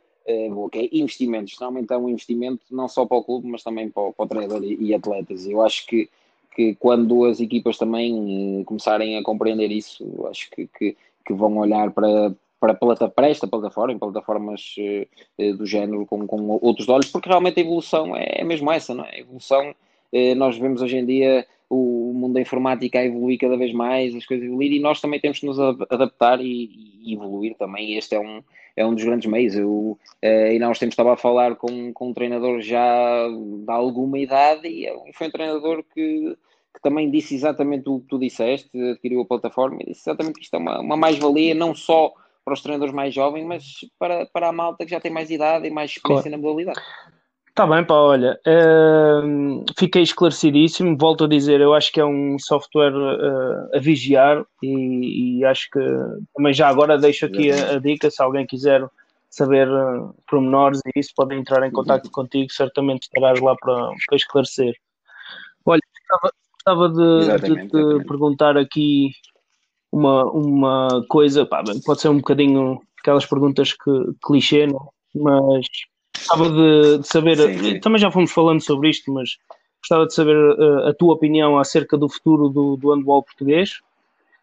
boa, que é investimentos. Normalmente é um investimento não só para o clube, mas também para o, para o treinador e, e atletas. Eu acho que que quando as equipas também começarem a compreender isso, acho que, que, que, vão olhar para, para, para esta plataforma, em plataformas uh, do género com, com outros olhos, porque realmente a evolução é, é mesmo essa, não é? A evolução, uh, nós vemos hoje em dia o mundo da informática a evoluir cada vez mais, as coisas evoluir, e nós também temos que nos adaptar e, e evoluir também, este é um, é um dos grandes meios. Eu, e nós temos estava a falar com, com um treinador já de alguma idade, e foi um treinador que que também disse exatamente o que tu disseste, adquiriu a plataforma e disse exatamente que isto é uma, uma mais-valia, não só para os treinadores mais jovens, mas para, para a malta que já tem mais idade e mais experiência claro. na modalidade. Está bem, pá, olha, uh, fiquei esclarecidíssimo. Volto a dizer, eu acho que é um software uh, a vigiar e, e, acho que também já agora deixo aqui a, a dica. Se alguém quiser saber uh, pormenores e isso, podem entrar em contato uhum. contigo. Certamente estarás lá para, para esclarecer. Olha, gostava, gostava de, de, de perguntar aqui uma, uma coisa, pá, pode ser um bocadinho aquelas perguntas que clichê, não? mas gostava de, de saber, sim, sim. também já fomos falando sobre isto, mas gostava de saber uh, a tua opinião acerca do futuro do, do handball português.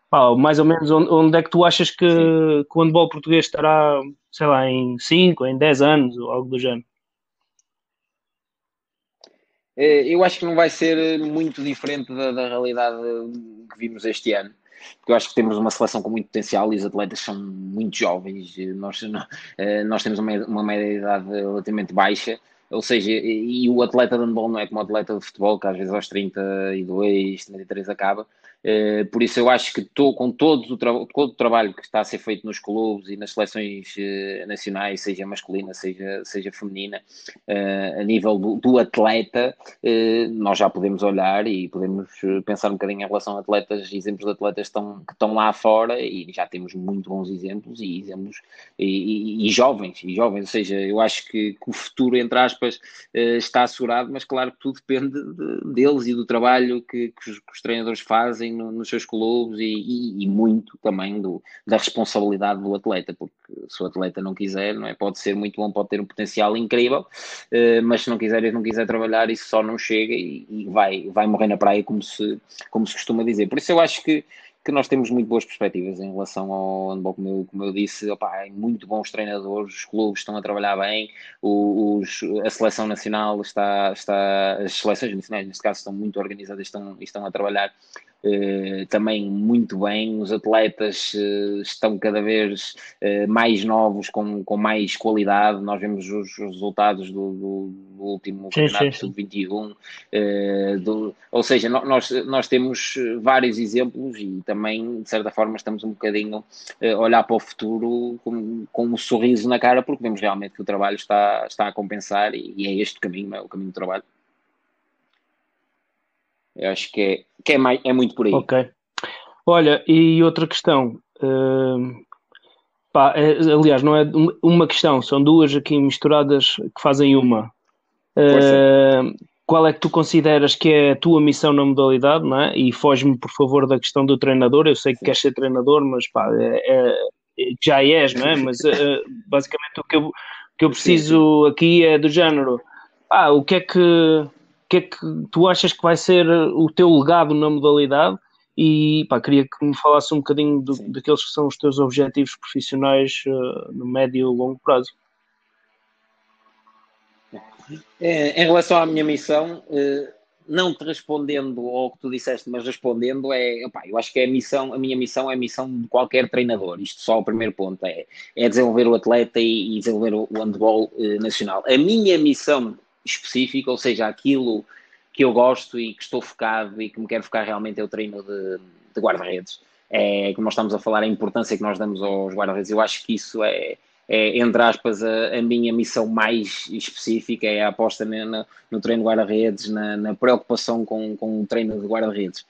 Pá, mais ou menos onde, onde, é que tu achas que, que o handball português estará, sei lá, em 5, em 10 anos ou algo do género? Eh, eu acho que não vai ser muito diferente da, da realidade que vimos este ano porque eu acho que temos uma seleção com muito potencial e os atletas são muito jovens. Nós, eh, nós temos uma, uma média de idade relativamente baixa, ou seja, e o atleta de handball não é como o atleta de futebol, que às vezes aos 32, 33 acaba. Uh, por isso eu acho que com todo o, todo o trabalho que está a ser feito nos clubes e nas seleções uh, nacionais, seja masculina, seja, seja feminina, uh, a nível do, do atleta, nós já podemos olhar e podemos pensar um bocadinho em relação a atletas, exemplos de atletas estão, que estão lá fora e já temos muito bons exemplos e exemplos e, e, e jovens, e jovens, ou seja, eu acho que, que o futuro, entre aspas, está assegurado, mas claro que tudo depende de, deles e do trabalho que, que, os, que os treinadores fazem no, nos seus clubes e, e, e, muito também do, da responsabilidade do atleta, porque se o atleta não quiser, não é? pode ser muito bom, pode ter um potencial incrível, uh, mas se não quiser e não quiser trabalhar, isso só não chega e, e, vai, vai morrer na praia, como se, como se costuma dizer. Por isso eu acho que que nós temos muito boas perspectivas em relação ao handball, como eu, como eu disse, opa, é muito bons treinadores, os clubes estão a trabalhar bem, os, a seleção nacional está, está, as seleções nacionais neste caso estão muito organizadas, estão, estão a trabalhar também muito bem. Os atletas uh, estão cada vez uh, mais novos, com, com mais qualidade. Nós vemos os, os resultados do, do, do último sim, campeonato sub-21. ou seja, nós, nós temos vários exemplos e também, de certa forma, estamos um bocadinho a olhar para o futuro com, com um sorriso na cara, porque vemos realmente que o trabalho está, está a compensar e, e é este o caminho, é o caminho do trabalho. Eu acho que é, que é, mais, é muito por aí. Ok. Olha, e outra questão. Uh, pá, é, aliás, não é uma questão, são duas aqui misturadas que fazem uma. Uh, qual é que tu consideras que é a tua missão na modalidade, não é? E foge-me, por favor, da questão do treinador. Eu sei que Sim. queres ser treinador, mas pá, é, é, já és, não é? Mas uh, basicamente o que eu, que eu preciso Sim. aqui é do género. Pá, o que é que que é que tu achas que vai ser o teu legado na modalidade? E pá, queria que me falasse um bocadinho do, daqueles que são os teus objetivos profissionais uh, no médio e longo prazo. É, em relação à minha missão, uh, não te respondendo ao que tu disseste, mas respondendo, é, eu acho que é a missão, a minha missão é a missão de qualquer treinador. Isto só o primeiro ponto é, é desenvolver o atleta e, e desenvolver o, o handball uh, nacional. A minha missão específico, ou seja, aquilo que eu gosto e que estou focado e que me quero focar realmente é o treino de, de guarda-redes. É, como nós estamos a falar, a importância que nós damos aos guarda-redes, eu acho que isso é, é entre aspas, a, a, minha missão mais específica, é a aposta no, no treino de guarda-redes, na, na, preocupação com, com o treino de guarda-redes.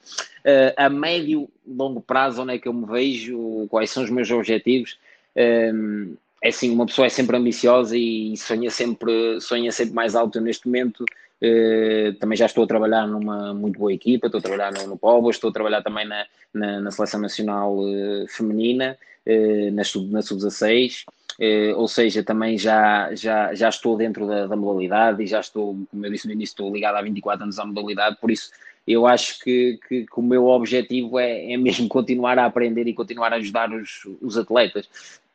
Uh, a médio, longo prazo, onde é que eu me vejo, quais são os meus objetivos? Um, é assim, uma pessoa é sempre ambiciosa e sonha sempre, sonha sempre mais alto. neste momento eh, também já estou a trabalhar numa muito boa equipa, estou a trabalhar no, no Povo, estou a trabalhar também na, na, na Seleção Nacional eh, Feminina, eh, na Sub-16. ou seja, também já, já, já estou dentro da, da modalidade e já estou, como eu disse no início, estou ligado há 24 anos à modalidade, por isso eu acho que, que, que, o meu objetivo é, é mesmo continuar a aprender e continuar a ajudar os, os atletas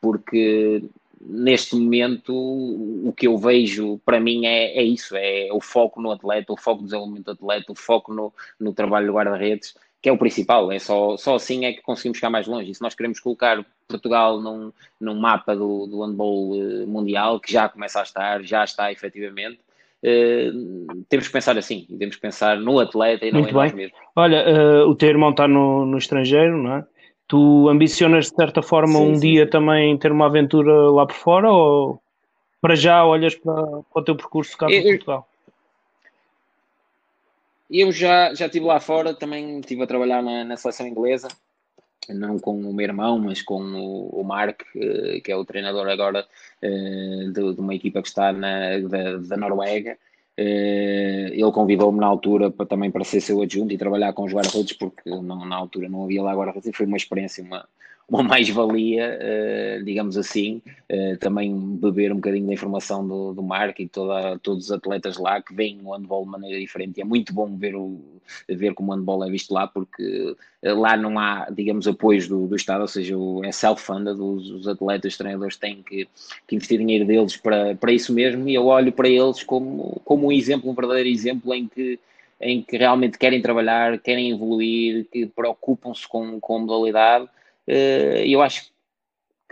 porque neste momento o que eu vejo para mim é, é isso, é o foco no atleta, o foco no desenvolvimento do atleta, o foco no, no trabalho do guarda-redes, que é o principal, é só, só assim é que conseguimos chegar mais longe. E se nós queremos colocar Portugal num, num mapa do, do handball eh, mundial, que já começa a estar, já está efetivamente, Uh, temos que pensar assim, temos que pensar no atleta e não em nós mesmos. Olha, uh, o teu irmão está no, no estrangeiro, não é? Tu ambicionas de certa forma sim, um sim, dia também ter uma aventura lá por fora ou para já olhas para, para o teu percurso cá em Portugal? Eu já, já estive lá fora, também estive a trabalhar na, na seleção inglesa, não com o meu irmão, mas com o, o Mark, eh, que é o treinador agora eh, de, de uma equipa que está na, da, da Noruega. Uh, ele convidou-me na altura para, também para ser seu adjunto e trabalhar com os guarda-redes, porque não, na altura não havia lá guarda-redes e foi uma experiência, uma, uma mais-valia, uh, digamos assim, uh, também beber um bocadinho da informação do, do Marco e toda, todos os atletas lá que veem o handball de maneira diferente. E é muito bom ver, o, ver como o handball é visto lá, porque uh, lá não há, digamos, apoios do, do Estado, ou seja, o, é self-funded, os, os, atletas, os treinadores têm que, que, investir dinheiro deles para, para isso mesmo, e eu olho para eles como, como um exemplo, um verdadeiro exemplo em que em que realmente querem trabalhar, querem evoluir, que preocupam-se com, com a modalidade eh, eu acho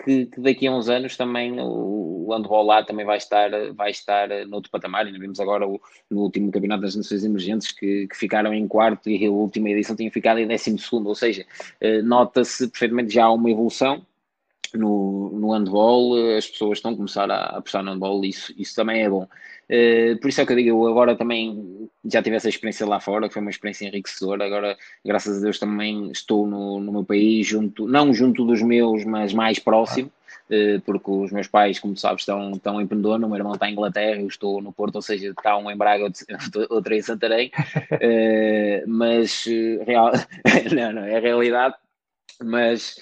que, que, daqui a uns anos também o, o handball lá também vai estar, vai estar noutro patamar. E vimos agora o, no último Campeonato das Nações Emergentes que, que, ficaram em quarto e a última edição tinha ficado em décimo segundo, ou seja, uh, nota-se perfeitamente já uma evolução no, no handball, as pessoas estão a começar a apostar no handball, isso, isso também é bom. Uh, por isso é que eu digo, eu agora também já tive essa experiência lá fora, que foi uma experiência enriquecedora. Agora, graças a Deus, também estou no, no meu país, junto, não junto dos meus, mas mais próximo, uh, porque os meus pais, como tu sabes, estão, estão em Pendona, o meu irmão está em Inglaterra, eu estou no Porto, ou seja, está um em Braga, outro em Santarém. Uh, mas, real, não, não, é a realidade mas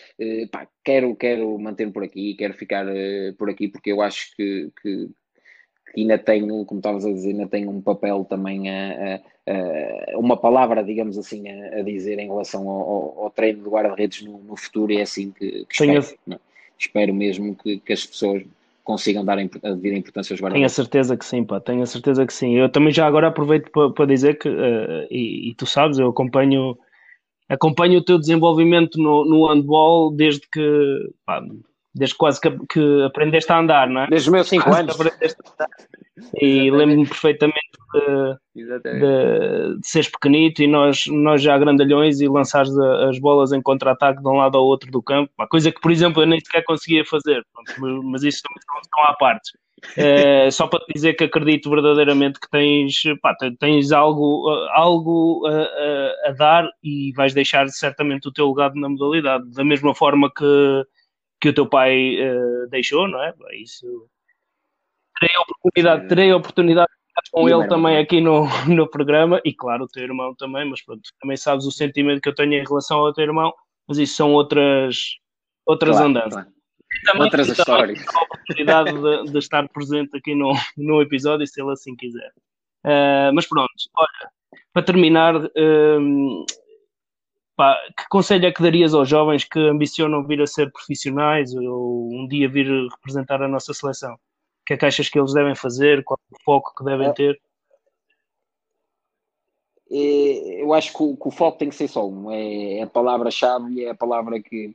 pá, quero, quero manter por aqui, quero ficar por aqui porque eu acho que, que ainda tenho, como estavas a dizer, ainda tenho um papel também, a, a, a uma palavra, digamos assim, a, a dizer em relação ao, ao, treino de guarda-redes no, no, futuro e é assim que, que espero. É? espero mesmo que, que, as pessoas consigam dar a devida importância aos guarda-redes. Tenho a certeza que sim, pá, tenho a certeza que sim. Eu também já agora aproveito para, para dizer que, uh, e, e, tu sabes, eu acompanho acompanho o teu desenvolvimento no, no handball desde que pá, desde quase que, que, aprendeste a andar, não é? Desde os meus 5 anos. E lembro-me perfeitamente de, de, de, seres pequenito e nós, nós já grandalhões e lançares as bolas em contra-ataque de um lado ao outro do campo, uma coisa que, por exemplo, eu nem sequer conseguia fazer, mas, mas isso também estão à parte. É, só para te dizer que acredito verdadeiramente que tens, pá, tens algo, algo a, a, a, dar e vais deixar certamente o teu legado na modalidade, da mesma forma que que o teu pai uh, deixou, não é? Isso terei a oportunidade, terei a oportunidade de estar com ele também aqui no, no programa e claro, o teu irmão também, mas pronto, também sabes o sentimento que eu tenho em relação ao teu irmão, mas isso são outras outras claro, andanças. Claro. Também, outras histórias. a oportunidade de, de, estar presente aqui no, no episódio, se ele assim quiser. Uh, mas pronto, olha, para terminar, uh, Pá, que conselho é que darias aos jovens que ambicionam vir a ser profissionais ou um dia vir representar a nossa seleção? O que é que achas que eles devem fazer? Qual é o foco que devem é. ter? É, eu acho que o, que o, foco tem que ser só um. É, é a palavra-chave, é a palavra que,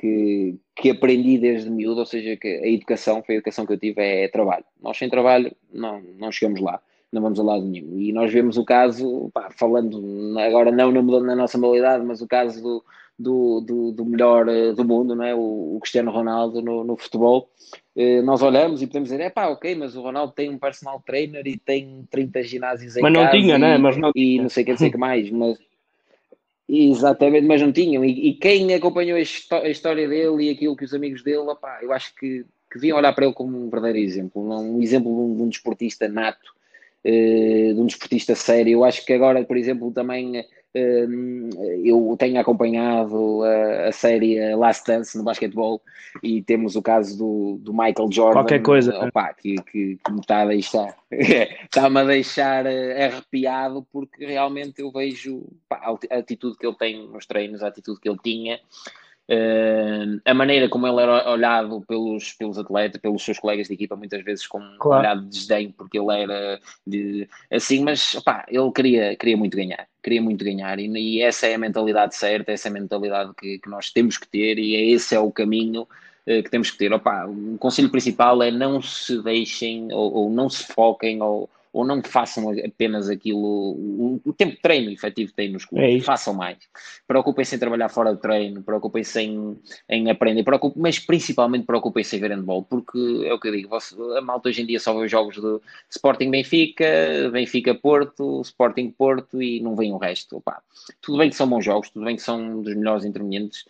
que, que, aprendi desde miúdo, ou seja, que a educação, foi a educação que eu tive, é, é trabalho. Nós sem trabalho não, não chegamos lá não vamos a lado nenhum. E nós vemos o caso, pá, falando agora não na, na, nossa modalidade, mas o caso do, do, do, do melhor eh, do mundo, não é? o, o Cristiano Ronaldo no, no futebol. Eh, nós olhamos e podemos dizer, é pá, ok, mas o Ronaldo tem um personal trainer e tem 30 ginásios em mas não tinha, e, né? Mas não e não sei o que dizer que mais, mas Exatamente, mas não tinham. E, e, quem acompanhou a, história dele e aquilo que os amigos dele, opá, eu acho que, que deviam olhar para ele como um verdadeiro exemplo, um exemplo de um, de um desportista nato de um desportista sério. Eu acho que agora, por exemplo, também eh, eu tenho acompanhado a, a, série Last Dance no basquetebol e temos o caso do, do Michael Jordan. Qualquer coisa. Opa, que, que, que, me está a deixar, está-me a deixar eh, arrepiado porque realmente eu vejo pá, a atitude que ele tem nos treinos, a atitude que ele tinha Uh, a maneira como ele era olhado pelos, pelos atletas, pelos seus colegas de equipa, muitas vezes com claro. um olhar de desdém, porque ele era de, assim, mas opá, ele queria, queria muito ganhar, queria muito ganhar, e, e essa é a mentalidade certa, essa é a mentalidade que, que nós temos que ter, e esse é o caminho uh, que temos que ter. Opa, o conselho principal é não se deixem ou, ou não se foquem ou ou não façam apenas aquilo, o, o tempo de treino efetivo que têm nos clubes, é façam mais. Preocupem-se em trabalhar fora do treino, preocupem-se em, em aprender, preocupem mas principalmente preocupem-se em ver handball, porque é o que eu digo, a malta hoje em dia só vê os jogos de Sporting Benfica, Benfica Porto, Sporting Porto e não vem o resto. Opa, tudo bem que são bons jogos, tudo bem que são dos melhores intervenientes,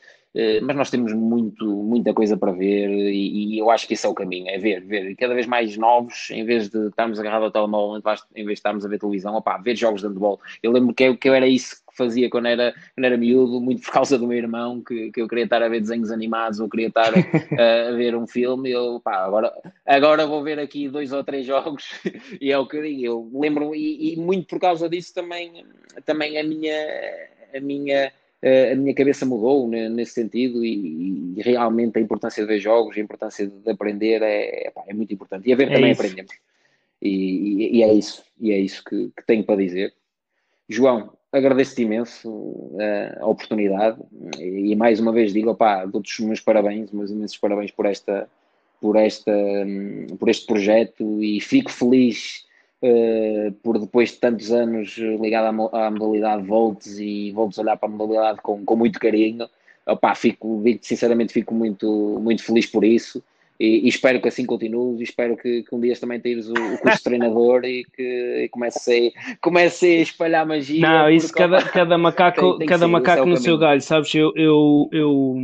mas nós temos muito, muita coisa para ver e, e, eu acho que esse é o caminho, é ver, ver, e cada vez mais novos, em vez de estarmos agarrados ao telemóvel, em vez de estarmos a ver televisão, opá, ver jogos de handball. Eu lembro que eu, que eu era isso que fazia quando era, quando era miúdo, muito por causa do meu irmão, que, que eu queria estar a ver desenhos animados ou queria estar a, a ver um filme, eu, pá, agora, agora vou ver aqui dois ou três jogos e é o que eu digo, eu lembro, e, e muito por causa disso também, também a minha, a minha a minha cabeça mudou nesse sentido e, e, realmente a importância de ver jogos, a importância de aprender é, é muito importante. E a ver é também isso. aprendemos. E, e, e, é isso, e é isso que, que tenho para dizer. João, agradeço-te imenso uh, a oportunidade e mais uma vez digo, opá, dou-te os meus parabéns, meus imensos parabéns por esta, por, esta, por este projeto e fico feliz uh, por depois de tantos anos ligado à, à modalidade volts e voltes a olhar para a modalidade com, com muito carinho. Opa, fico, sinceramente fico muito, muito feliz por isso e, e espero que assim continue e espero que, que um dia também tires o, o curso de treinador e que e comece, a, comece a espalhar magia. Não, isso cada, cada macaco, tem, tem cada macaco no seu galho, sabes? Eu, eu, eu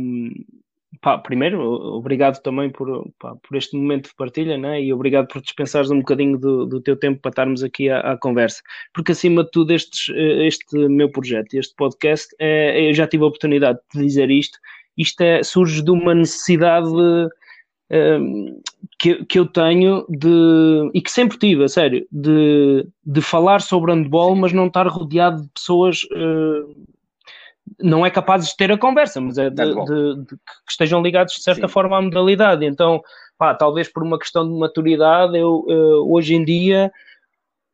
pá, primeiro, obrigado também por, pá, por este momento de partilha né? e obrigado por dispensares um bocadinho do, do teu tempo para estarmos aqui à, à, conversa. Porque acima de tudo, estes, este meu projeto, este podcast, é, eu já tive a oportunidade de dizer isto. Isto é, surge de uma necessidade um, que, que eu tenho de e que sempre tive, a sério, de, de falar sobre handball, mas não estar rodeado de pessoas uh, não é capazes de ter a conversa, mas é de, de, de que estejam ligados de certa Sim. forma à modalidade. Então, pá, talvez por uma questão de maturidade, eu uh, hoje em dia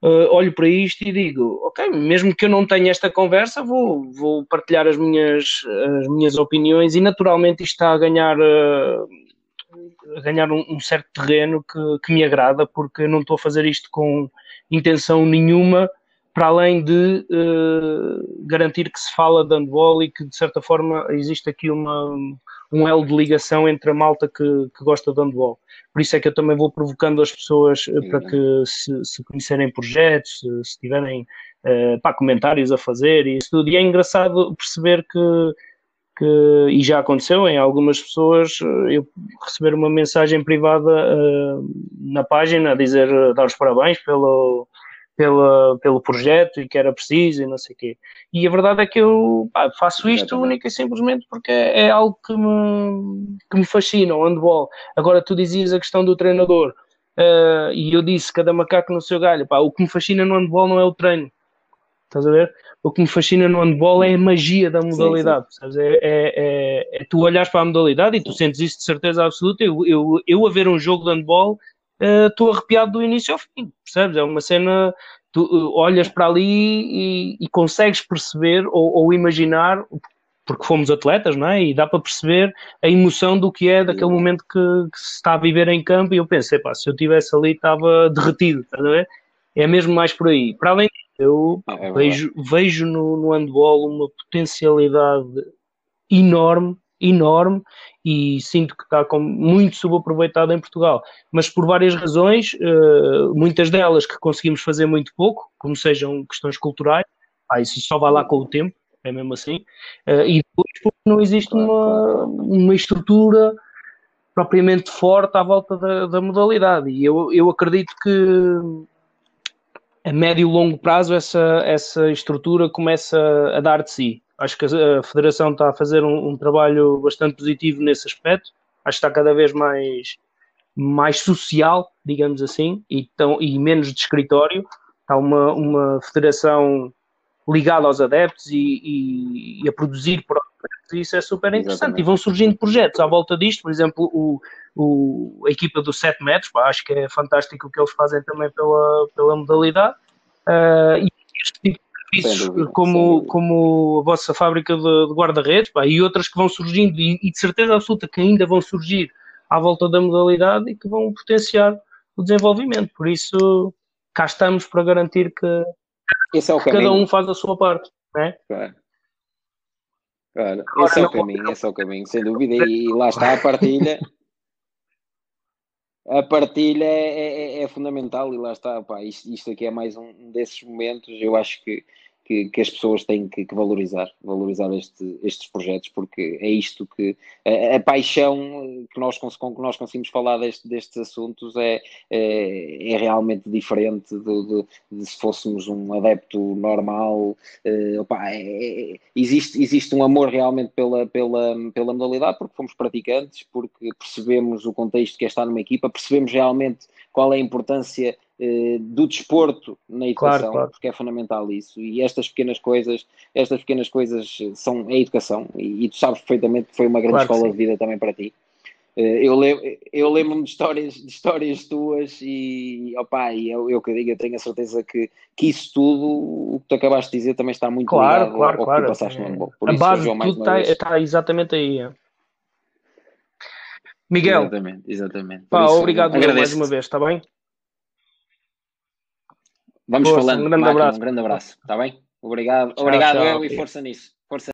uh, olho para isto e digo, ok, mesmo que eu não tenha esta conversa, vou, vou partilhar as minhas, as minhas opiniões e naturalmente isto está a ganhar. Uh, a ganhar um, um certo terreno que, que, me agrada, porque não estou a fazer isto com intenção nenhuma, para além de uh, garantir que se fala de handball e que, de certa forma, existe aqui uma, um elo de ligação entre a malta que, que gosta de handball. Por isso é que eu também vou provocando as pessoas uh, para que se, se conhecerem projetos, se, se tiverem uh, pá, comentários a fazer e isso tudo. E é engraçado perceber que que, e já aconteceu em algumas pessoas, eu receber uma mensagem privada na página a dizer, dar os parabéns pelo, pela, pelo projeto e que era preciso e não sei o quê. E a verdade é que eu pá, faço isto única e simplesmente porque é, é, algo que me, que me fascina, o handball. Agora, tu dizias a questão do treinador, uh, e eu disse, cada macaco no seu galho, pá, o que me fascina no handball não é o treino, estás a ver? o que me fascina no handball é a magia da modalidade. Sim, sim. É, é, é, é, tu olhares para a modalidade e tu sentes isso de certeza absoluta. Eu, eu, eu a ver um jogo de handball estou uh, arrepiado do início ao fim, percebes? É uma cena. Tu uh, olhas para ali e, e consegues perceber ou, ou, imaginar, porque fomos atletas, não é? E dá para perceber a emoção do que é daquele momento que, que se está a viver em campo. E eu pensei, pá, se eu estivesse ali estava derretido, estás a ver? É mesmo mais por aí. Para além eu é, é vejo, vejo no, no handball uma potencialidade enorme, enorme, e sinto que está muito subaproveitado em Portugal. Mas por várias razões, uh, muitas delas que conseguimos fazer muito pouco, como sejam questões culturais, ah, isso só vai lá com o tempo, é mesmo assim, uh, e depois porque não existe uma, uma estrutura propriamente forte à volta da, da modalidade. E eu, eu acredito que a médio e longo prazo essa, essa estrutura começa a dar de si. Acho que a, Federação está a fazer um, um, trabalho bastante positivo nesse aspecto. Acho que está cada vez mais, mais social, digamos assim, e, tão, e menos de escritório. Está uma, uma federação ligada aos adeptos e, e, e a produzir projetos, e isso é super interessante. Exatamente. E vão surgindo projetos à volta disto, por exemplo, o, o, a equipa dos 7 metros, pá, acho que é fantástico o que eles fazem também pela, pela modalidade. Uh, e serviços, como, como a vossa fábrica de, de guarda-redes, e outras que vão surgindo, e, e, de certeza absoluta que ainda vão surgir à volta da modalidade e que vão potenciar o desenvolvimento. Por isso, cá estamos para garantir que, é que cada um faz a sua parte. Né? Claro. Claro, esse é o caminho, esse é o caminho, sem dúvida, e lá está a partilha, a partilha é, é, é, fundamental e lá está, pá, isto, isto aqui é mais um desses momentos, eu acho que que, que as pessoas têm que, que valorizar, valorizar este, estes projetos, porque é isto que a, a, paixão que nós, com que nós conseguimos falar deste, destes assuntos é, é, é realmente diferente de, de, de, se fôssemos um adepto normal. Uh, opa, é, é, existe, existe um amor realmente pela, pela, pela modalidade, porque fomos praticantes, porque percebemos o contexto que é numa equipa, percebemos realmente qual é a importância eh, do desporto na educação, claro, claro. porque é fundamental isso. E estas pequenas coisas, estas pequenas coisas são a educação, e, e tu sabes perfeitamente que foi uma grande claro escola de vida também para ti. Eh, eu, eu lembro-me de histórias, de histórias tuas e, opa, e eu, eu que digo, eu tenho a certeza que, que isso tudo, o que tu acabaste de dizer, também está muito claro, ligado claro, ao, claro. que tu passaste no handball. Por a isso, base João, tudo está, está, exatamente aí. É. Miguel. Exatamente, exatamente. Pá, isso, obrigado mais uma vez, está bem? Vamos força, falando. Um grande, abraço. um grande abraço, está bem? Obrigado, tchau, obrigado tchau, eu e força nisso.